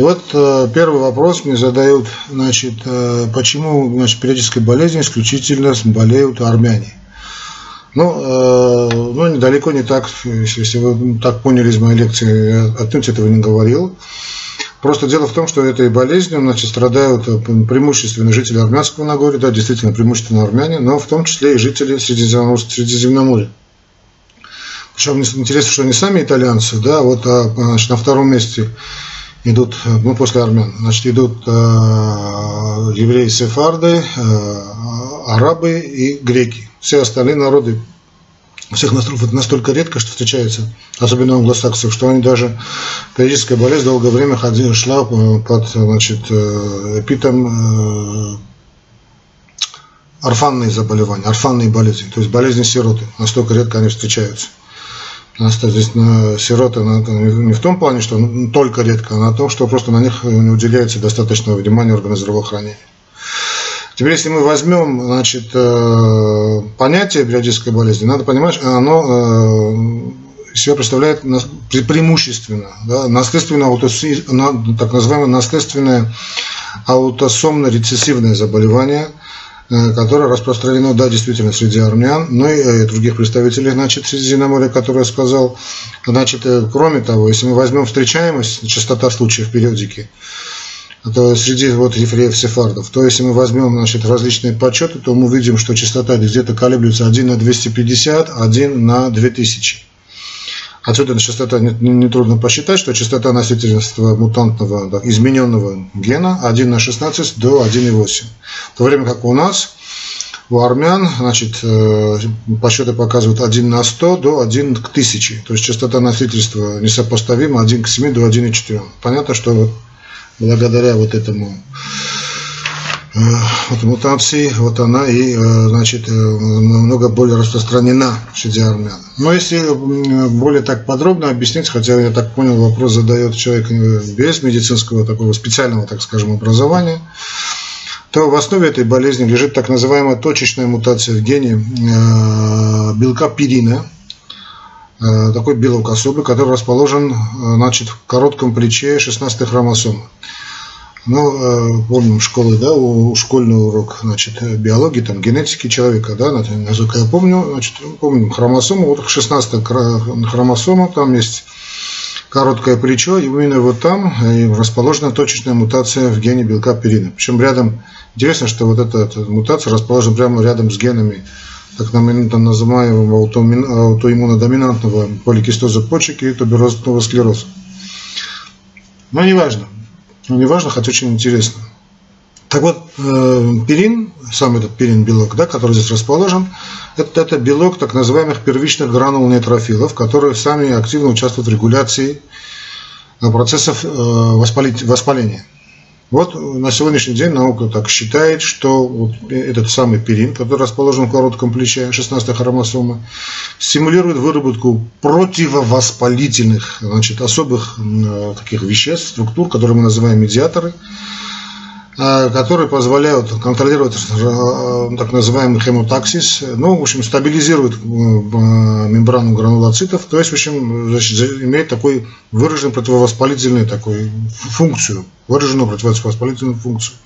И вот э, первый вопрос мне задают, значит, э, почему значит, периодической болезнью исключительно болеют армяне? Ну, э, ну, недалеко не так, если вы так поняли из моей лекции, я отнюдь этого не говорил. Просто дело в том, что этой болезнью значит, страдают преимущественно жители Армянского Нагорья, да, действительно преимущественно армяне, но в том числе и жители Средиземноморья. Причем интересно, что они сами итальянцы, да, вот а, значит, на втором месте идут, ну, после армян, значит, идут э, евреи сефарды, э, арабы и греки. Все остальные народы всех настроев это настолько редко, что встречается, особенно у англосаксов, что они даже периодическая болезнь долгое время ходила, шла под значит, э, эпитом э, орфанные заболевания, орфанные болезни, то есть болезни сироты. Настолько редко они встречаются. Здесь на сироты не в том плане, что только редко, а на том, что просто на них не уделяется достаточного внимания органы здравоохранения. Теперь, если мы возьмем значит, э, понятие периодической болезни, надо понимать, оно э, себя представляет преимущественно да, наследственное, так называемое наследственное аутосомно-рецессивное заболевание, э, которое распространено, да, действительно, среди армян, но и других представителей, значит, Средиземноморья, которые я сказал. Значит, кроме того, если мы возьмем встречаемость, частота случаев периодики, то среди вот евреев сефардов. То если мы возьмем значит, различные подсчеты, то мы видим, что частота где-то колеблется 1 на 250, 1 на 2000. Отсюда частота нетрудно не посчитать, что частота носительства мутантного да, измененного гена 1 на 16 до 1,8. В то время как у нас, у армян, значит, э, подсчеты показывают 1 на 100 до 1 к 1000. То есть частота носительства несопоставима 1 к 7 до 1,4. Понятно, что благодаря вот этому вот мутации, вот она и, э, значит, э, много более распространена среди армян. Но если более так подробно объяснить, хотя я так понял, вопрос задает человек без медицинского такого специального, так скажем, образования, то в основе этой болезни лежит так называемая точечная мутация в гене белка пирина, такой белок особый, который расположен значит, в коротком плече 16 хромосомы. Ну, э, помним школы, да, у, школьный урок, значит, биологии, там, генетики человека, да, насколько я помню, значит, помним хромосому, вот 16 хромосома, там есть короткое плечо, и именно вот там э, расположена точечная мутация в гене белка перина. Причем рядом, интересно, что вот эта, эта мутация расположена прямо рядом с генами так называемого аутоиммунодоминантного поликистоза почек и туберозного склероза. Но неважно. Ну, неважно, хоть очень интересно. Так вот, э, перин, сам этот перин белок, да, который здесь расположен, это, это белок так называемых первичных гранул нейтрофилов, которые сами активно участвуют в регуляции э, процессов э, воспаления. Вот на сегодняшний день наука так считает, что вот этот самый перин, который расположен в коротком плече 16 хромосомы, стимулирует выработку противовоспалительных, значит, особых э, таких веществ, структур, которые мы называем медиаторы, Э, которые позволяют контролировать э, так называемый хемотаксис, ну, в общем, стабилизирует э, мембрану гранулоцитов, то есть, в общем, значит, имеет такой выраженную противовоспалительную такую функцию, выраженную противовоспалительную функцию.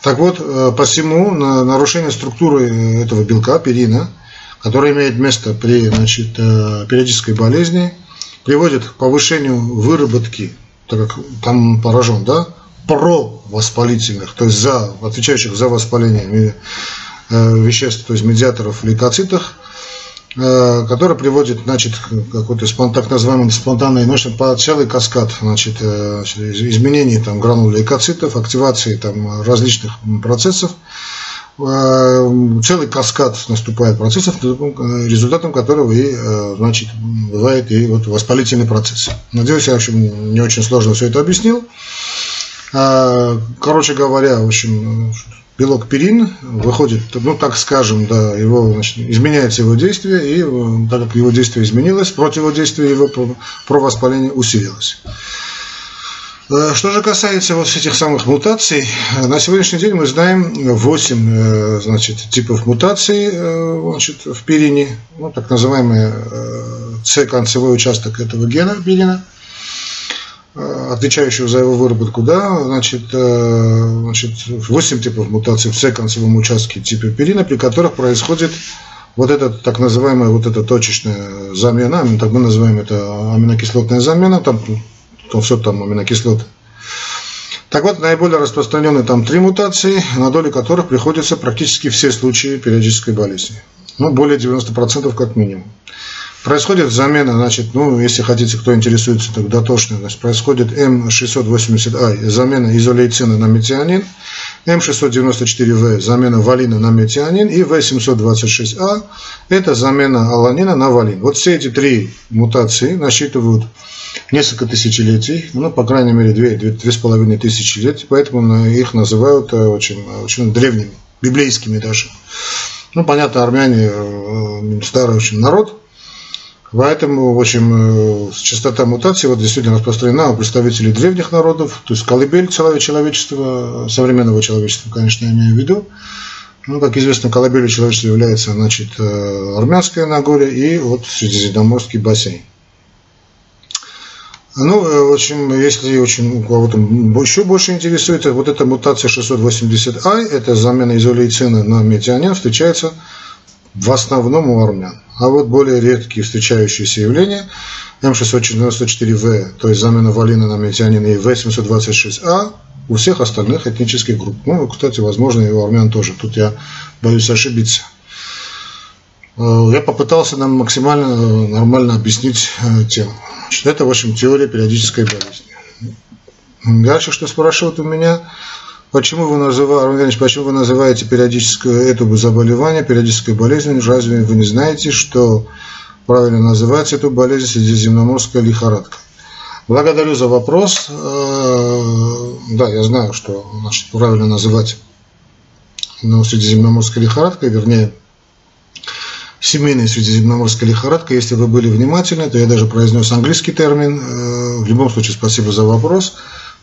Так вот, посему нарушение структуры этого белка, перина, который имеет место при значит, периодической болезни, приводит к повышению выработки, так как там поражен, да, провоспалительных, то есть за, отвечающих за воспаление э, веществ, то есть медиаторов лейкоцитах, э, который приводит значит, какой-то так называемой спонтанной мощи по целый каскад значит, э, изменений там, гранул лейкоцитов, активации там, различных процессов, целый каскад наступает процессов, результатом которого и, значит, бывает и вот воспалительный процесс. Надеюсь, я в общем, не очень сложно все это объяснил. А, короче говоря, в общем, белок перин выходит, ну так скажем, да, его, значит, изменяется его действие, и э, так как его действие изменилось, противодействие его про воспаление усилилось. Э, что же касается вот этих самых мутаций, на сегодняшний день мы знаем 8 э, значит, типов мутаций значит, в перине, ну, так называемый С-концевой участок этого гена перина – отвечающего за его выработку, да, значит, значит, 8 типов мутаций в секвенсовом участке типа перина, при которых происходит вот эта так называемая вот эта точечная замена, так мы называем это аминокислотная замена, там, там все там аминокислоты. Так вот, наиболее распространенные там три мутации, на долю которых приходятся практически все случаи периодической болезни. Ну, более 90% как минимум. Происходит замена, значит, ну, если хотите, кто интересуется, так дотошно, значит, происходит М680А, замена изолейцина на метионин, М694В, замена валина на метионин, и В726А, это замена аланина на валин. Вот все эти три мутации насчитывают несколько тысячелетий, ну, по крайней мере, две, две, две с половиной тысячи лет, поэтому их называют э, очень, очень древними, библейскими даже. Ну, понятно, армяне э, старый очень народ, Поэтому, в общем, э, частота мутаций вот действительно распространена у представителей древних народов, то есть колыбель человечества, современного человечества, конечно, я имею в виду. Ну, как известно, колыбелью человечества является, значит, э, армянское Нагорье и вот Средиземноморский бассейн. Ну, э, в общем, если очень у кого-то еще больше интересует, вот эта мутация 680i, это замена изолейцина на метионин, встречается в основном у армян. А вот более редкие встречающиеся явления М694В, то есть замена валина на метионин и В726А у всех остальных этнических групп. Ну, кстати, возможно, и у армян тоже. Тут я боюсь ошибиться. Э, я попытался нам максимально э, нормально объяснить э, тему. Это, в общем, теория периодической болезни. Дальше, что спрашивают у меня, Почему вы, называете, почему вы называете периодическое это заболевание периодической болезнью? Разве вы не знаете, что правильно называть эту болезнь средиземноморская лихорадка? Благодарю за вопрос. Э, да, я знаю, что значит, правильно называть ну, средиземноморская лихорадка, вернее, семейная средиземноморская лихорадка. Если вы были внимательны, то я даже произнес английский термин. Э, в любом случае, спасибо за вопрос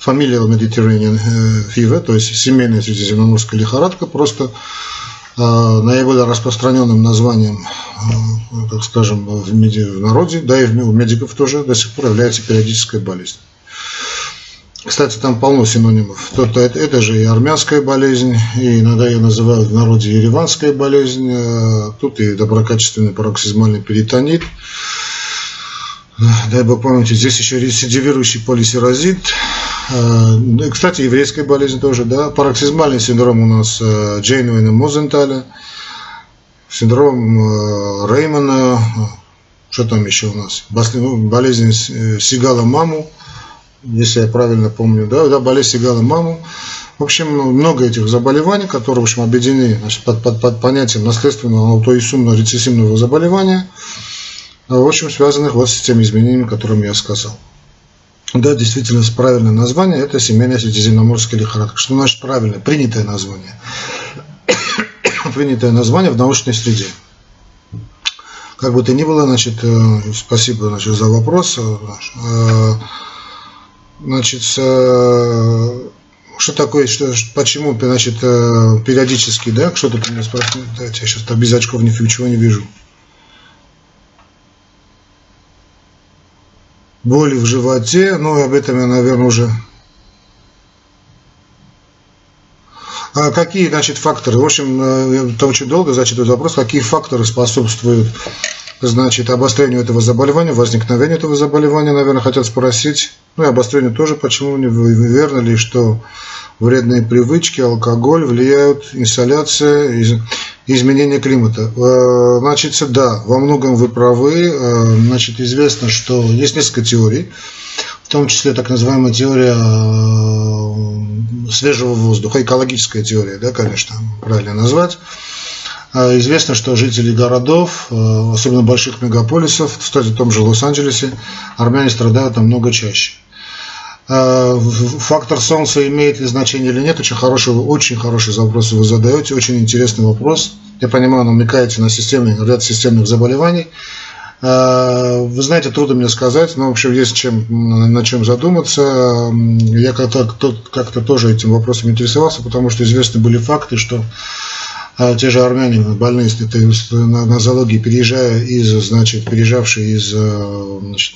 familial Mediterranean э, fever, то есть семейная средиземноморская лихорадка, просто э, наиболее распространенным названием, э, так скажем, в, меди, в народе, да и у медиков тоже до сих пор является периодическая болезнь. Кстати, там полно синонимов. Это, это же и армянская болезнь, и иногда ее называют в народе ереванская болезнь, тут и доброкачественный пароксизмальный перитонит, дай бог памяти, здесь еще рецидивирующий полисерозит. Э, кстати, еврейская болезнь тоже, да. Пароксизмальный синдром у нас э, Джейнуэна Мозенталя, синдром э, Реймана, что там еще у нас? Ну, болезнь Сигала Маму, если я правильно помню, да, да болезнь Сигала Маму. В общем, много этих заболеваний, которые, в общем, объединены значит, под, под, под понятием наследственного аутоисумного рецессивного заболевания – в общем, связанных вот с теми изменениями, которыми я сказал. Да, действительно, правильное название – это семейная средиземноморская лихорадка. Что значит правильное? Принятое название. Принятое название в научной среде. Как бы то ни было, значит, э, спасибо значит, за вопрос. Э, значит, э, что такое, что, почему, значит, периодически, да, что тут у меня спрашивают, я сейчас без очков ничего не вижу. Боли в животе, ну об этом я, наверное, уже... А какие, значит, факторы? В общем, это очень долго зачитывать вопрос, какие факторы способствуют, значит, обострению этого заболевания, возникновению этого заболевания, наверное, хотят спросить. Ну и обострению тоже, почему не верно ли, что вредные привычки, алкоголь влияют, инсоляция, изменение климата. Э, значит, да, во многом вы правы. Э, значит, известно, что есть несколько теорий, в том числе так называемая теория э, свежего воздуха, экологическая теория, да, конечно, правильно назвать. Известно, что жители городов, особенно больших мегаполисов, кстати, в том же Лос-Анджелесе, армяне страдают намного чаще. Э, фактор Солнца имеет ли значение или нет, очень хороший, очень хороший вопрос вы задаете, очень интересный вопрос. Я понимаю, намекаете на системный, ряд системных заболеваний. Э, вы знаете, трудно мне сказать, но в общем есть чем, на чем задуматься. Я как-то как тоже этим вопросом интересовался, потому что известны были факты, что а те же армяне больные на, на зоологии, переезжая из, значит, переезжавшие из э, значит,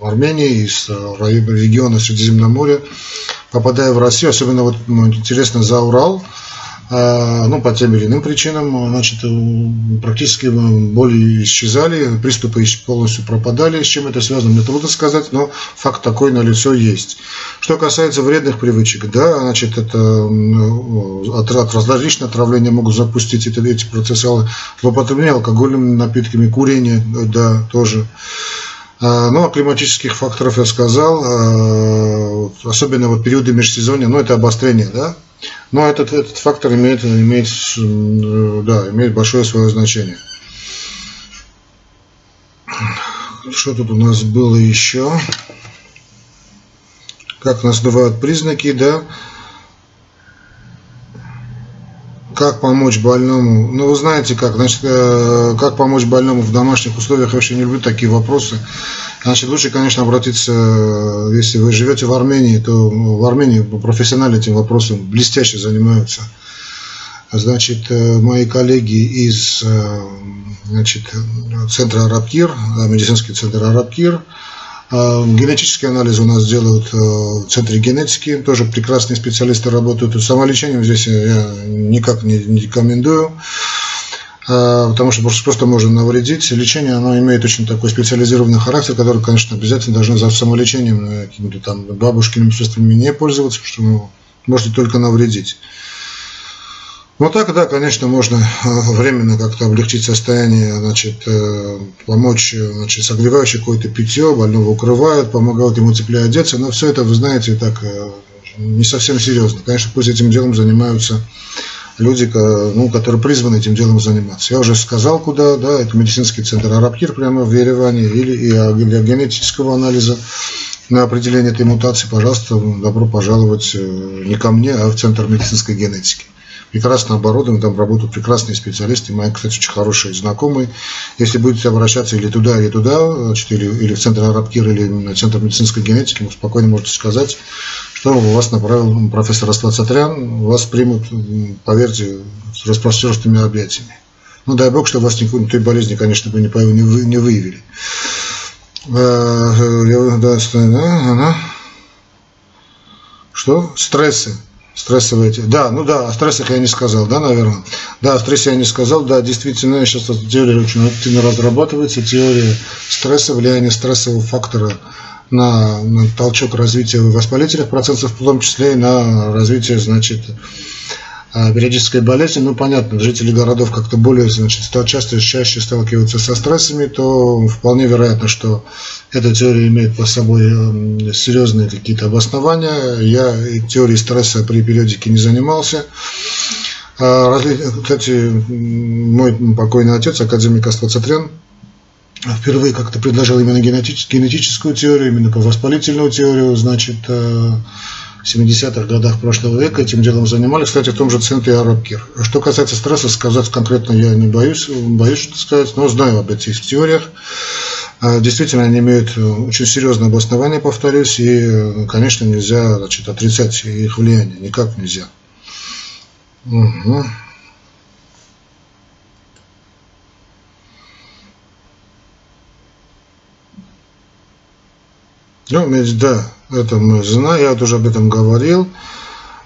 Армении, из региона Средиземноморья, попадая в Россию, особенно вот ну, интересно за Урал, ну, по тем или иным причинам, значит, практически боли исчезали, приступы полностью пропадали. С чем это связано, мне трудно сказать, но факт такой на лицо есть. Что касается вредных привычек, да, значит, это от, от различных отравления могут запустить это, эти процессы злоупотребления алкогольными напитками, курение, да, тоже. А, ну, о климатических факторов я сказал, а, особенно вот периоды межсезонья, ну, это обострение, да, но этот, этот фактор имеет, имеет, да, имеет большое свое значение. Что тут у нас было еще? Как называют признаки, да? Как помочь больному? Ну, вы знаете, как, значит, э, как помочь больному в домашних условиях, я вообще не люблю такие вопросы. Значит, лучше, конечно, обратиться, э, если вы живете в Армении, то в Армении профессионально этим вопросом блестяще занимаются. Значит, э, мои коллеги из значит, центра Арабкир, медицинский центр Арабкир, Генетические анализы у нас делают в центре генетики, тоже прекрасные специалисты работают. Самолечением здесь я никак не рекомендую, потому что просто можно навредить. Лечение оно имеет очень такой специализированный характер, который, конечно, обязательно должны за самолечением какими-то там бабушкиными средствами не пользоваться, потому что вы можете только навредить. Ну так, да, конечно, можно э, временно как-то облегчить состояние, значит, э, помочь, значит, согревающее какое-то питье, больного укрывают, помогают ему теплее одеться, но все это, вы знаете, так э, не совсем серьезно. Конечно, пусть этим делом занимаются люди, ну, которые призваны этим делом заниматься. Я уже сказал, куда, да, это медицинский центр Арабкир прямо в Ереване, или и для генетического анализа на определение этой мутации, пожалуйста, добро пожаловать не ко мне, а в Центр медицинской генетики прекрасно оборудованы, там работают прекрасные специалисты, мои, кстати, очень хорошие знакомые. Если будете обращаться или туда, или туда, значит, или, или в Центр Арабкир, или на Центр медицинской генетики, вы спокойно можете сказать, что вас направил профессор Астлат Сатрян, вас примут, поверьте, с распростертыми объятиями. Ну, дай бог, что вас никакой той болезни, конечно, бы не, не, не выявили. Э, да, что? Стрессы стрессовые. Да, ну да, о стрессах я не сказал, да, наверное. Да, о стрессе я не сказал, да, действительно, сейчас эта теория очень активно разрабатывается, теория стресса, влияние стрессового фактора на, на толчок развития воспалительных процессов, в том числе и на развитие, значит, периодической болезни, ну, понятно, жители городов как-то более, значит, часто чаще сталкиваются со стрессами, то вполне вероятно, что эта теория имеет по собой серьезные какие-то обоснования. Я теорией стресса при периодике не занимался. А, кстати, мой покойный отец, академик Астацатрян, впервые как-то предложил именно генетическую теорию, именно по воспалительную теорию, значит, а, 70-х годах прошлого века этим делом занимались, кстати, в том же центре Арабкир. Что касается стресса, сказать конкретно я не боюсь, боюсь что сказать, но знаю об этих теориях. А, действительно, они имеют очень серьезное обоснование, повторюсь, и, конечно, нельзя значит, отрицать их влияние, никак нельзя. Угу. Ну, да, это мы знаем, я вот уже об этом говорил.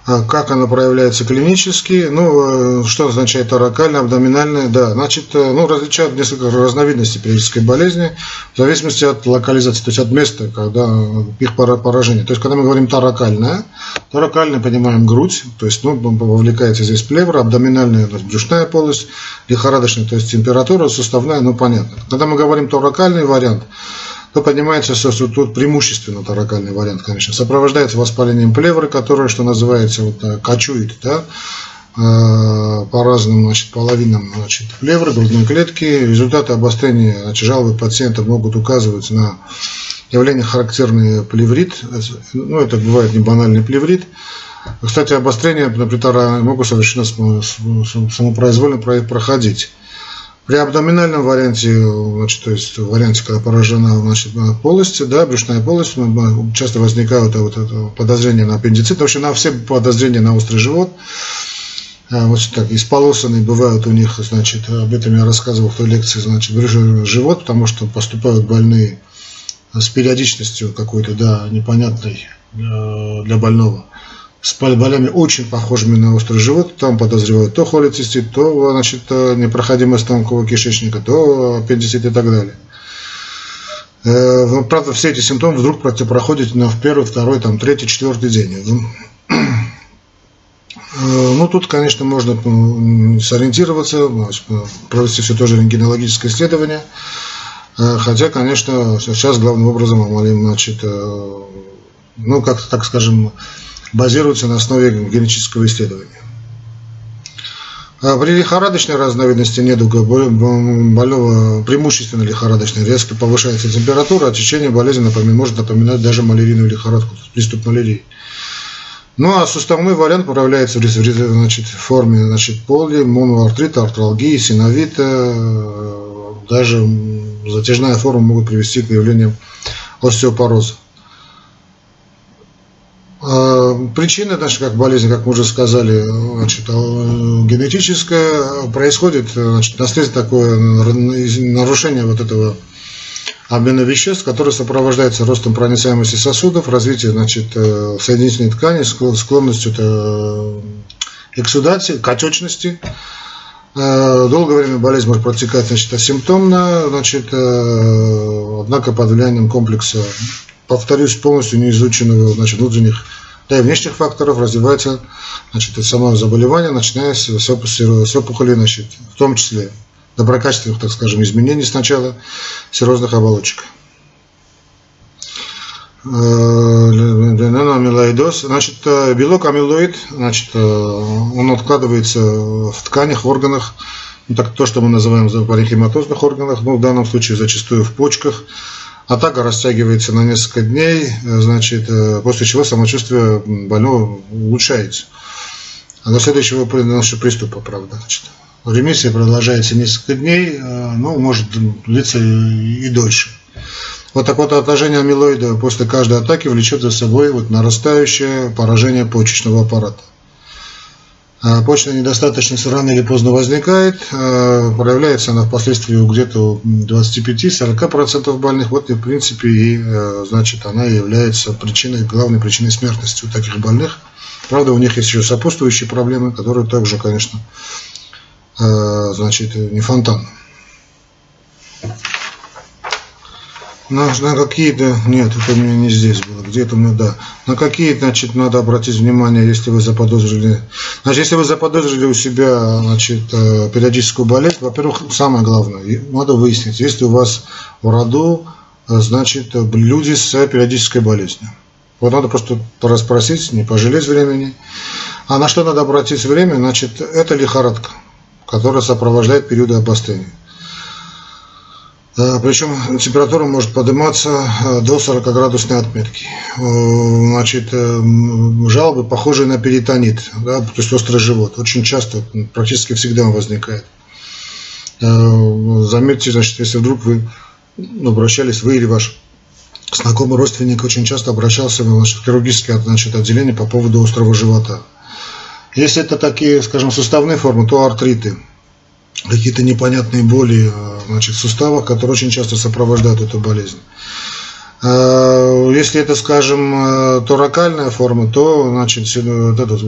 А как она проявляется клинически? Ну, э, что означает торакальная, абдоминальная? Да, значит, э, ну, различают несколько разновидностей периодической болезни в зависимости от локализации, то есть от места, когда их поражение. То есть, когда мы говорим торакальная, торакальная понимаем грудь, то есть, ну, вовлекается здесь плевра, абдоминальная, то брюшная полость, лихорадочная, то есть температура, суставная, ну, понятно. Когда мы говорим торакальный вариант, то поднимается, что тут преимущественно таракальный вариант, конечно, сопровождается воспалением плевры, которое, что называется, вот, э, кочует, да, э, по разным значит, половинам значит, плевры, грудной клетки. Результаты обострения значит, жалобы пациента могут указывать на явление характерный плеврит. Ну, это бывает не банальный плеврит. Кстати, обострения на притара могут совершенно самопроизвольно проходить. При абдоминальном варианте, значит, то есть варианте, когда поражена значит, полость, да, брюшная полость, часто возникают вот это подозрения на аппендицит, вообще на все подозрения на острый живот. вот так, исполосанные бывают у них, значит, об этом я рассказывал в той лекции, значит, живот, потому что поступают больные с периодичностью какой-то, да, непонятной для больного с болями очень похожими на острый живот, там подозревают то холецистит, то значит, непроходимость тонкого кишечника, то аппендицит и так далее. Э, правда, все эти симптомы вдруг проходят на в первый, второй, там, третий, четвертый день. Э, ну, тут, конечно, можно сориентироваться, провести все тоже рентгенологическое исследование. Э, хотя, конечно, сейчас главным образом значит, ну, как так скажем, базируется на основе генетического исследования. А при лихорадочной разновидности недуга больного преимущественно лихорадочной резко повышается температура, а течение болезни напоминает, может напоминать даже малярийную лихорадку, приступ малярии. Ну а суставной вариант проявляется в значит, форме значит, поли, моноартрита, артралгии, синовита, даже затяжная форма могут привести к появлению остеопороза. Причина наша как болезнь, как мы уже сказали, значит, а, генетическая, происходит значит, наследие такое нарушение вот этого обмена веществ, которое сопровождается ростом проницаемости сосудов, развитием значит, э, соединительной ткани, склонностью к эксудации, к отечности. Э, долгое время болезнь может протекать значит, асимптомно, значит, э, однако под влиянием комплекса повторюсь, полностью неизученного значит, внутренних, и внешних факторов развивается значит, само заболевание, начиная с, с, с опухоли, значит, в том числе доброкачественных, так скажем, изменений сначала серозных оболочек. Э, амилоидоз, значит, э, белок амилоид, значит, э, он откладывается в тканях, в органах, ну, так, то, что мы называем паренхематозных органах, ну, в данном случае зачастую в почках, Атака растягивается на несколько дней, э, значит, э, после чего самочувствие больного улучшается. А до следующего приступа, правда. Значит. Ремиссия продолжается несколько дней, э, ну, может длиться и дольше. Вот так вот отложение амилоида после каждой атаки влечет за собой вот нарастающее поражение почечного аппарата. А почная недостаточность рано или поздно возникает, а, проявляется она впоследствии где-то 25-40% больных, вот и в принципе и, э, значит, она является причиной, главной причиной смертности у таких больных. Правда, у них есть еще сопутствующие проблемы, которые также, конечно, значит, не фонтан. На, на какие-то, нет, это у меня не здесь было, где-то у меня, да. На какие, значит, надо обратить внимание, если вы заподозрили. Значит, если вы заподозрили у себя, значит, э, периодическую болезнь, во-первых, самое главное, надо выяснить, если у вас в роду, э, значит, люди с периодической болезнью. Вот надо просто расспросить, не пожалеть времени. А на что надо обратить время? Значит, это лихорадка, которая сопровождает периоды обострения. Э, Причем температура может подниматься э, до 40 градусной отметки. Э, значит, жалобы похожие на перитонит, да, то есть острый живот. Очень часто, практически всегда он возникает. Заметьте, значит, если вдруг вы обращались, вы или ваш знакомый родственник очень часто обращался значит, в хирургическое значит, отделение по поводу острого живота. Если это такие, скажем, суставные формы, то артриты – какие-то непонятные боли э, значит, в суставах, которые очень часто сопровождают эту болезнь. Э, если это, скажем, э, торакальная форма, то значит,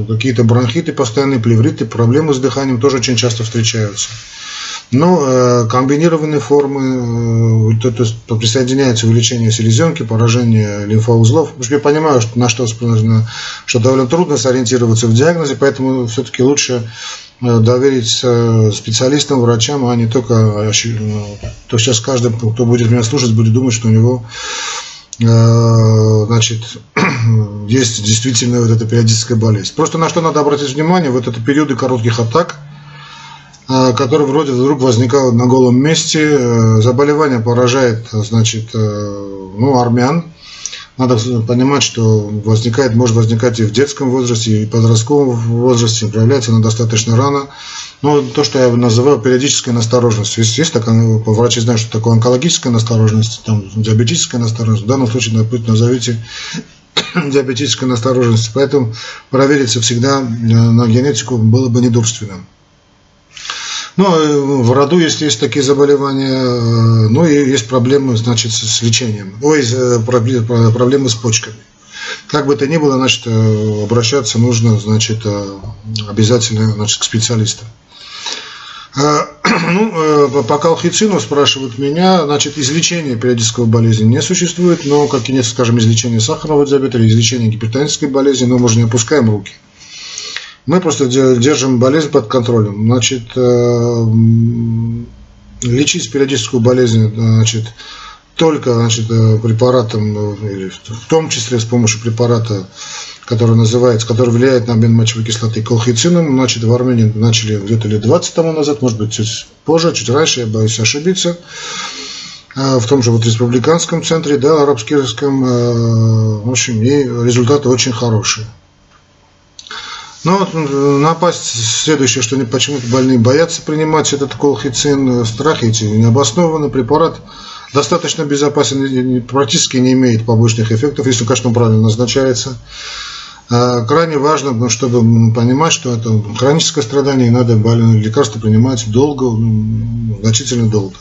какие-то бронхиты, постоянные плевриты, проблемы с дыханием тоже очень часто встречаются. Но комбинированные формы, то, то есть присоединяется увеличение селезенки, поражение лимфоузлов. Я понимаю, что, на что, что довольно трудно сориентироваться в диагнозе, поэтому все-таки лучше Э, доверить э, специалистам, врачам, а не только, э, то сейчас каждый, кто будет меня слушать, будет думать, что у него значит, есть действительно вот эта периодическая болезнь. Просто на что надо обратить внимание, вот это периоды коротких атак, которые вроде вдруг возникают на голом месте, заболевание поражает, значит, ну, армян, надо понимать, что возникает, может возникать и в детском возрасте, и в подростковом возрасте, проявляется она достаточно рано. Но то, что я называю периодической настороженностью. Есть, есть такая, врачи знают, что такое онкологическая настороженность, там, диабетическая настороженность. В данном случае, допустим, назовите диабетической настороженности. Поэтому провериться всегда э, на генетику было бы недурственным. Ну, э, в роду, если есть такие заболевания, э, ну и есть проблемы, значит, с лечением. Ой, проблемы с почками. Как бы то ни было, значит, обращаться нужно, значит, обязательно значит, к специалистам. Ну, по колхицину спрашивают меня, значит, излечения периодического болезни не существует, но, как и нет, скажем, излечения сахарного диабета или излечения гипертонической болезни, но мы же не опускаем руки. Мы просто держим болезнь под контролем. Значит, э, лечить периодическую болезнь, значит, только значит, э, препаратом, или в том числе с помощью препарата который называется, который влияет на обмен мочевой кислоты колхицином. Значит, в Армении начали где-то лет 20 тому назад, может быть, чуть позже, чуть раньше, я боюсь ошибиться. В том же вот республиканском центре, да, арабском, э, в общем, и результаты очень хорошие. Но вот напасть следующее, что почему-то больные боятся принимать этот колхицин, страхи эти необоснованный препарат достаточно безопасен, практически не имеет побочных эффектов, если, конечно, он правильно назначается. А, крайне важно, ну, чтобы понимать, что это хроническое страдание, и надо лекарства принимать долго, значительно долго.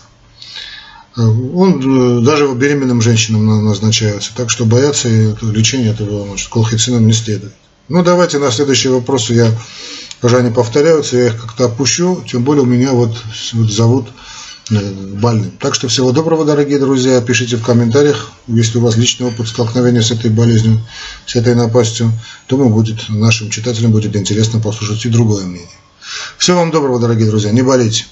А, он э, даже беременным женщинам назначается, так что бояться лечения этого значит, колхицином не следует. Ну, давайте на следующие вопросы я, уже они повторяются, я их как-то опущу, тем более у меня вот, вот зовут Э, больным. Так что всего доброго, дорогие друзья. Пишите в комментариях, если у вас личный опыт столкновения с этой болезнью, с этой напастью. Думаю, будет, нашим читателям будет интересно послушать и другое мнение. Всего вам доброго, дорогие друзья. Не болейте.